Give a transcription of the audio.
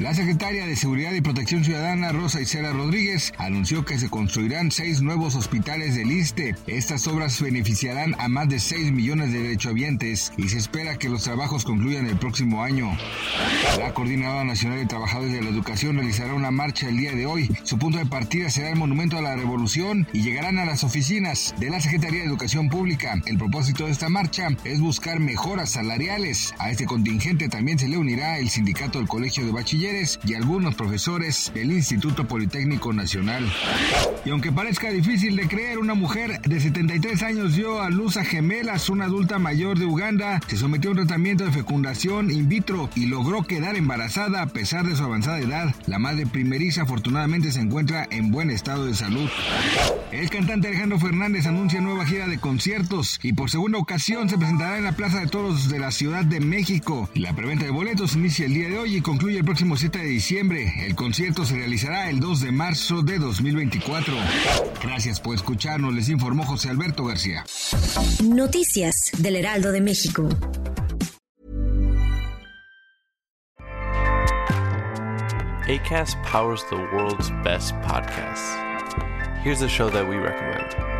La secretaria de Seguridad y Protección Ciudadana, Rosa Isela Rodríguez, anunció que se construirán seis nuevos hospitales del ISTE. Estas obras beneficiarán a más de 6 millones de derechohabientes y se espera que los trabajos concluyan el próximo año. La Coordinadora Nacional de Trabajadores de la Educación realizará una marcha el día de hoy. Su punto de partida será el Monumento a la Revolución y llegarán a las oficinas de la Secretaría de Educación Pública. El propósito de esta marcha es buscar mejoras salariales. A este contingente también se le unirá el Sindicato del Colegio de Bachilleres y algunos profesores del Instituto Politécnico Nacional. Y aunque parezca difícil de creer, una mujer de 73 años dio a luz a gemelas, una adulta mayor de Uganda, se sometió a un tratamiento de fecundación in vitro y logró quedar embarazada a pesar de su avanzada edad. La madre primeriza afortunadamente se encuentra en buen estado de salud. El cantante Alejandro Fernández anuncia nueva gira de conciertos y por segunda ocasión se presentará en la Plaza de Toros de la Ciudad de México. La preventa de boletos inicia el día de hoy y concluye el próximo 7 de diciembre. El concierto se realizará el 2 de marzo de 2024. Gracias por escucharnos, les informó José Alberto García. Noticias del Heraldo de México. ACAST powers the world's best podcasts. Here's a show that we recommend.